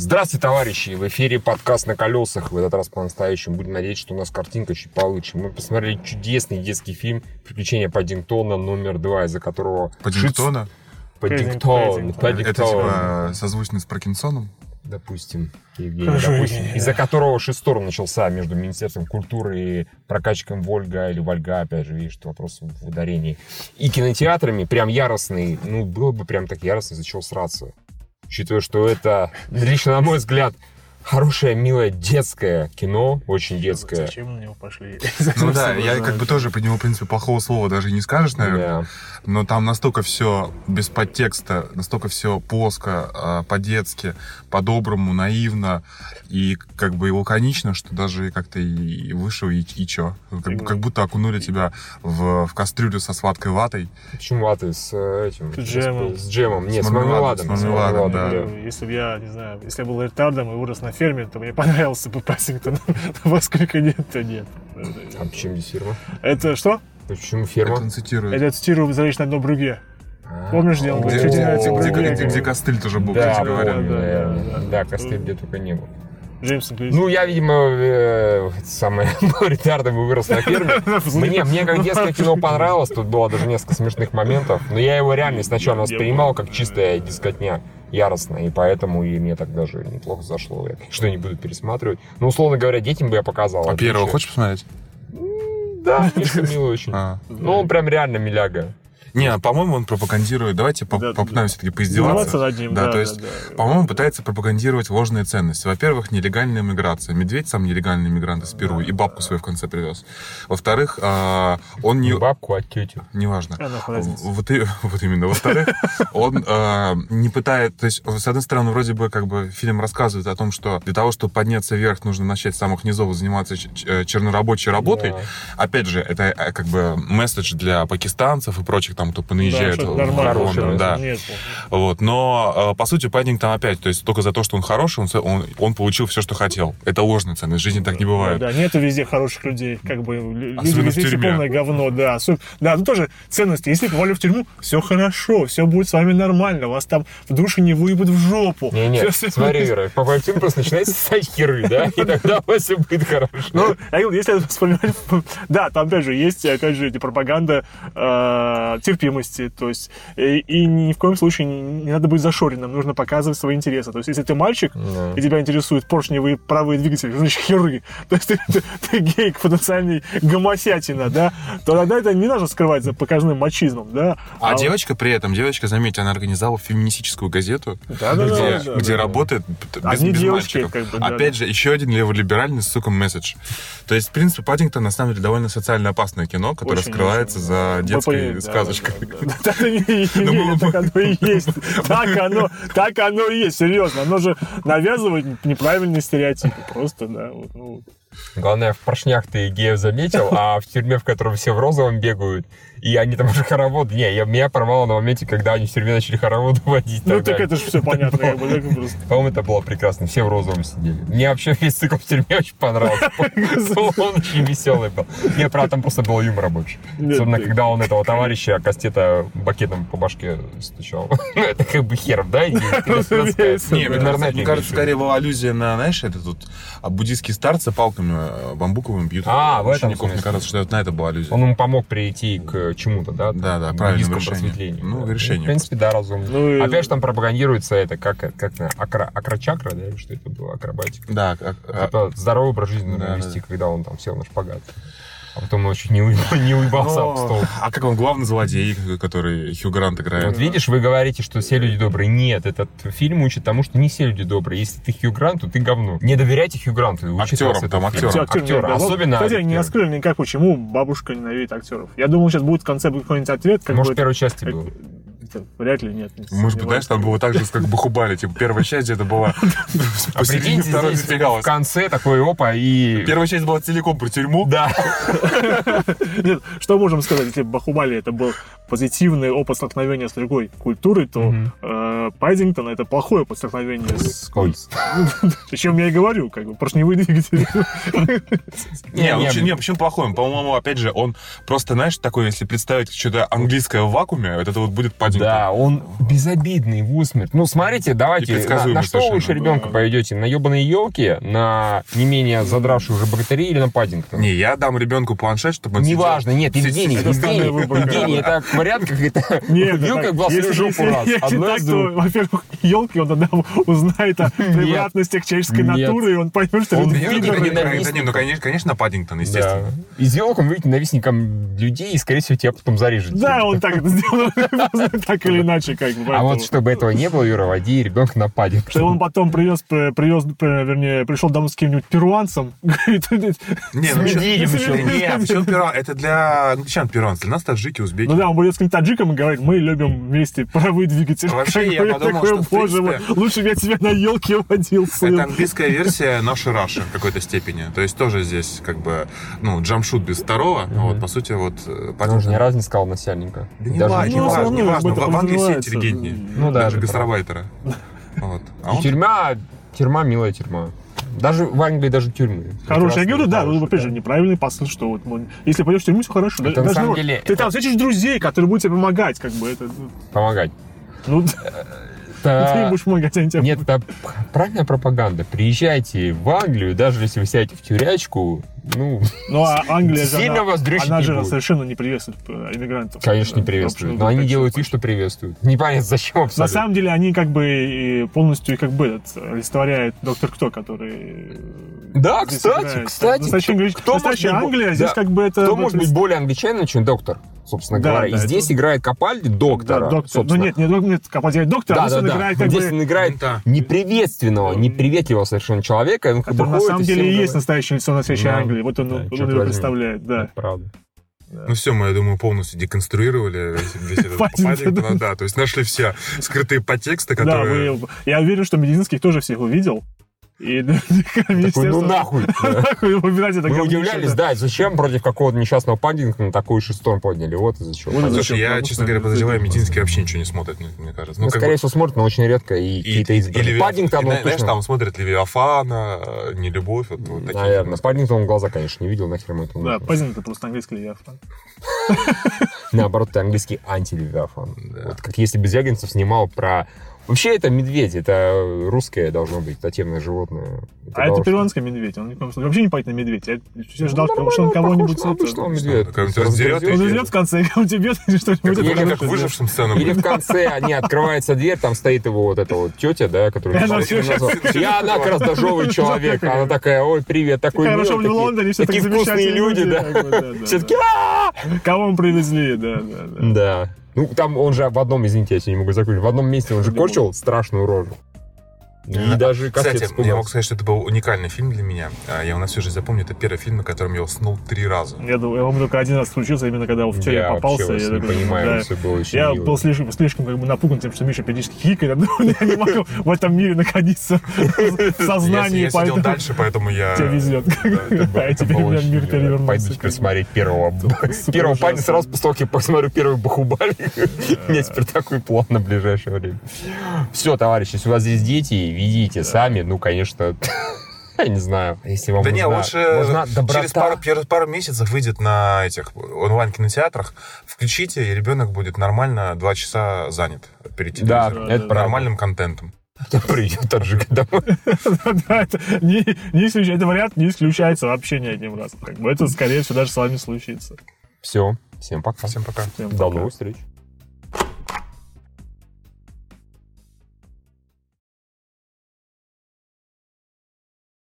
Здравствуйте, товарищи! В эфире подкаст на колесах. В этот раз по-настоящему. Будем надеяться, что у нас картинка чуть получше. Мы посмотрели чудесный детский фильм «Приключения Паддингтона» номер два, из-за которого... Паддингтона? Паддингтон. Паддингтон. Это типа созвучно с Паркинсоном? Допустим, Евгений, допустим, из-за которого шесторм начался между Министерством культуры и прокачком Вольга или Вольга, опять же, видишь, вопрос в ударении. И кинотеатрами прям яростный, ну, было бы прям так яростно, из-за чего сраться. Учитывая, что это, лично на мой взгляд, хорошее, милое детское кино, очень детское. Зачем на него пошли? Ну да, я как бы тоже по нему, в принципе, плохого слова даже не скажешь, наверное. Но там настолько все без подтекста, настолько все плоско, а, по-детски, по-доброму, наивно и как бы и лаконично, что даже как-то и вышел, и, и чё. Как, как будто окунули тебя в, в кастрюлю со сладкой ватой. Почему ваты с э, этим? С джемом. С джемом. Нет, С мармеладом. с мармеладом, да. Если бы я, не знаю, если я был ретардом и вырос на ферме, то мне понравился бы Пассингтон. Во сколько нет, то нет. А почему здесь фирма? Это что? Почему Это фирма? он цитирует. Это цитирую «Залечь на дно брюге». А, Помнишь, где он говорит, где, костыль тоже был, кстати говоря. Да, костыль где только не был. Джеймс Инглиш. Ну, я, видимо, э, самое ретардом и вырос на ферме. Мне, мне как детское кино понравилось, тут было даже несколько смешных моментов, но я его реально сначала воспринимал как чистая дискотня яростно, и поэтому и мне так даже неплохо зашло. Я, что не буду пересматривать. Ну, условно говоря, детям бы я показал. А первого хочешь посмотреть? Да, Миша милый очень. А. Ну, он прям реально миляга. Не, а, по-моему, он пропагандирует. Давайте Да, попытаемся да. все-таки поиздеваться. Издеваться над ним, да, то да, есть, да. по-моему, пытается пропагандировать ложные ценности. Во-первых, нелегальная миграция. Медведь сам нелегальный мигрант из Перу, и бабку свою в конце привез. Во-вторых, а, он не... Не бабку, а тетю. Неважно. Вот, и, вот именно. Во-вторых, он а, не пытает... То есть, с одной стороны, вроде бы как бы фильм рассказывает о том, что для того, чтобы подняться вверх, нужно начать с самых низов заниматься чернорабочей работой. Да. Опять же, это э, как бы месседж для пакистанцев и прочих там, кто Да, понаезжает что-то в хорошее да. Нет, Вот, но, э, по сути, Паддингтон опять, то есть только за то, что он хороший, он, он, он получил все, что хотел. Это ложная ценность, в жизни так не бывает. Да, нету везде хороших людей. Как бы люди Особенно в везде все полное говно, да. Особ- Да, ну тоже ценности. Если попали в тюрьму, все хорошо, все будет с вами нормально. Вас там в душе не выебут в жопу. Не-не, Всё- всё- смотри, Вера, по фильм просто начинается с херы, да? И тогда у вас все будет хорошо. Ну, если вспоминать, да, там опять же есть, опять же, эти пропаганда э, терпимости, то есть и, и ни в коем случае не, не надо быть зашоренным, нужно показывать свои интересы. То есть если ты мальчик Да. и тебя интересуют поршневые правые двигатели, значит херы, то есть ты, ты, ты гей, потенциальный гомосятина, да, то тогда это не надо скрывать за показным мачизмом, да. А, вот- девочка при этом, девочка, заметьте, она организовала феминистическую газету, где, да, где да. работает без, Одни без девочки, мальчиков. как бы, да, Опять да. же, еще один леволиберальный, сука, месседж. То есть, в принципе, Паддингтон, на самом деле, довольно социально опасное кино, которое Очень, скрывается очень, за детской да, сказочкой. Да, да, да. Так и не- Ну, Так оно и есть. Так оно, так оно и есть, серьезно. Оно же навязывает неправильные стереотипы. Просто, да. Главное, в поршнях ты геев заметил, а в тюрьме, в которой все в розовом бегают, и они там уже хоровод... Не, я, меня порвало на моменте, когда они в тюрьме начали хороводы водить. Ну, тогда. так это же все понятно. как бы, так просто. По-моему, это было прекрасно. Все в розовом сидели. Мне вообще весь цикл в тюрьме очень понравился. Он очень веселый был. Не, правда, там просто был юмор рабочий. Нет, Особенно, когда он этого товарища Кастета бакетом по башке стучал. Ну, это как бы херов, да? Не, мне кажется, мне скорее была аллюзия на, знаешь, это тут а, буддийские старцы палками э, бамбуковыми бьют А, в этом учеников. Мне смысле. кажется, что это на это была аллюзия. Он ему помог прийти к чему-то, да? Да, да, К правильному просветлению. Ну, да. решению В принципе, да, разумно. Ну, и- Опять же, там пропагандируется это, как, как на акро, акрочакра, да, или что это было, акробатика. Да, как- а, Это здоровый образ жизни Да, вести, да. когда он там сел на шпагат. А потом он чуть не, уеб- не уебался об стол. Ну, а как он главный злодей, который Хью Грант играет? Вот видишь, вы говорите, что все люди добрые. Нет, этот фильм учит тому, что не все люди добрые. Если ты Хью Грант, то ты говно. Не доверяйте Хью Гранту. Актерам, там, актерам. Актер- Актеры, да, вот, особенно Кстати, они не раскрыли никак, почему бабушка ненавидит актеров. Я думал, сейчас будет в конце какой-нибудь ответ. Как Может, в первой части как- было. Это Вряд ли, нет. не Может быть, знаешь, там было так же, как Бахубали. Типа, первая часть это была... А Посередине прикиньте, второй здесь в затерялась. конце такой опа и... Первая часть была целиком про тюрьму. Да. Нет, что можем сказать, если Бахубали это был позитивный опыт столкновения с другой культурой, то э, Пайдингтон это плохое опыт столкновения с... О чем я и говорю, как бы, поршневые двигатели. Не, Не, почему плохой? По-моему, опять же, он просто, знаешь, такой, если представить что-то английское в вакууме, вот это вот будет Да, Да, он безобидный в усмерть. Ну, смотрите, давайте, на, на что совершенно, ребенка да. пойдете? На ебаные елки, на не менее задравшую уже богатырей или на Паддингтона? Не, я дам ребенку планшет, чтобы он Неважно, нет, Евгений, Евгений. Евгений, это вариант как это Нет, вилка так, в глаз или если- жопу раз. если так, то, во-первых, елки, он тогда узнает о превратностях человеческой натуры, и он поймет, что Он нет, ну, конечно, конечно, Паддингтон, естественно. Из елок он выйдет ненавистником людей и, скорее всего, тебя потом зарежет. Да, он так это сделал, так или иначе, как бы. А вот чтобы этого не было, Юра, води ребенка на Паддингтон. Что он потом привез, п- привез, п- вернее, пришел домой с каким-нибудь перуанцем. Говорит, Не, ну. Нет, почему перуан? Это для англичан перуанцы, для нас таджики, узбеки. Ну да, он будет с каким-то таджиком и говорит, мы любим вместе паровые двигатели. Вообще, я подумал, что, боже мой, лучше бы я тебя на елке водил, сын. Это английская версия нашей Раши в какой-то степени. То есть тоже здесь как бы, ну, джамшут без второго. Вот, по сути, вот... э, Он же ни разу не сказал начальника. Да не Даже важно, не важно, это В Англии все интеллигентнее. Ну да, Даже гастарбайтера. Вот. А И он- тюрьма, тюрьма, милая тюрьма. Даже в Англии даже тюрьмы. Хороший. Я говорю, да, ну, хорошие, опять же, неправильный посыл, что вот, ну, если пойдешь в тюрьму, все хорошо. Это Даже на самом деле- Ты это- там встретишь друзей, которые будут тебе помогать, как бы, это, ну, Помогать. ну, ты им Это... будешь помогать, они тебе Нет, это правильная пропаганда. Приезжайте в Англию, даже если вы сядете в тюрячку, ну, Ну, а Англия же, Сильно она, она же будет. совершенно не приветствует э, иммигрантов. конечно, не Да, приветствуют. потому Но они делают вид, что приветствуют. Непонятно, зачем На абсолютно. самом деле, они как бы и полностью как бы этот, олицетворяют доктор Кто, который... Да, здесь кстати, играет. кстати. Настоящая, кто- кто может настоящая быть Англия, здесь да. как бы это... Кто может быть более англичанином, чем доктор, собственно Да, говоря? да, и здесь это- играет Капальди доктора, Да, доктор. Ну собственно. нет, не док- нет, Капальди доктор, а Да, здесь да, он да. играет как Здесь бы... он играет Да. неприветственного, неприветливого совершенно человека. Он как бы который на ходит самом деле и есть говорит. настоящее лицо настоящей Да. Англии. Вот он, Да, он черт его представляет, да. Это правда. Ну все, мы, я думаю, полностью деконструировали весь, весь этот Паддингтон. Паддингтона, да, то есть нашли все скрытые подтексты, Да, которые... вы- я уверен, что Медицинский тоже всех увидел. И Такой, ну нахуй. Нахуй убирать это Мы удивлялись, да. зачем против какого-то несчастного Паддингтона такой шестой подняли. Вот из-за чего. Слушай, я, честно говоря, подозреваю. Мединский вообще ничего не смотрит, мне, кажется. Ну, как скорее всего, смотрит, но очень редко и какие-то Паддингтон, знаешь, там смотрят Левиафана, э, Нелюбовь, вот, такие. Наверное. Паддингтон глаза, конечно, не видел, нахер ему это Да, это просто английский Левиафан. Наоборот, это английский антилевиафан. Вот как если бы Звягинцев снимал про... Вообще это медведь, это русское должно быть, татевное животное. А это перуанский медведь, он вообще не пойдет на медведь. Я я ждал, Ну, что он кого-нибудь... похож это-. Он идет в конце, и он тебе что-нибудь... Или это как выжившим сцену. Или в конце они открывается дверь, там стоит его вот эта вот тетя, да, которая... Я, она как раз дожевый человек. Она такая, ой, привет, такой Хорошо, в Лондоне все так такие вкусные люди, да. Все таки «А!» Кого мы привезли, да, да, да. Ну, там он же в одном, извините, я сегодня не могу закончить, в одном месте он же корчил страшную рожу. И даже как Кстати, я могу сказать, что это был уникальный фильм для меня. А, Я его на всю жизнь запомню. Это первый фильм, на котором я уснул три раза. Я думаю, он только один раз случился, именно когда в тюрьме Я попался. вас не такой, понимаю, да. все было очень Я мило. был слишком, слишком как бы напуган тем, что Миша периодически хикает. Я думаю, я не могу в этом мире находиться в Я, сознании, я сидел дальше, поэтому я... тебя везет. А теперь у меня мир перевернулся. Пойду теперь смотреть первого. Первого парня сразу после того, как я посмотрю первый Бахубали. У меня теперь такой план на ближайшее время. Все, товарищи, если у вас здесь дети, ведите сами. Ну, конечно, я не знаю. Если вам Да не, нужна- лучше нужна доброта. через пару, через пару месяцев выйдет на этих онлайн-кинотеатрах. Включите, и ребенок будет нормально два часа занят перед Да, телевизором. это правда. Нормальным контентом. Придет таджик домой. Да, это не, не исключ- это вариант не исключается вообще ни одним разом. Как бы это, скорее всего, даже с вами случится. Все, всем пока. Всем пока. Всем До новых встреч.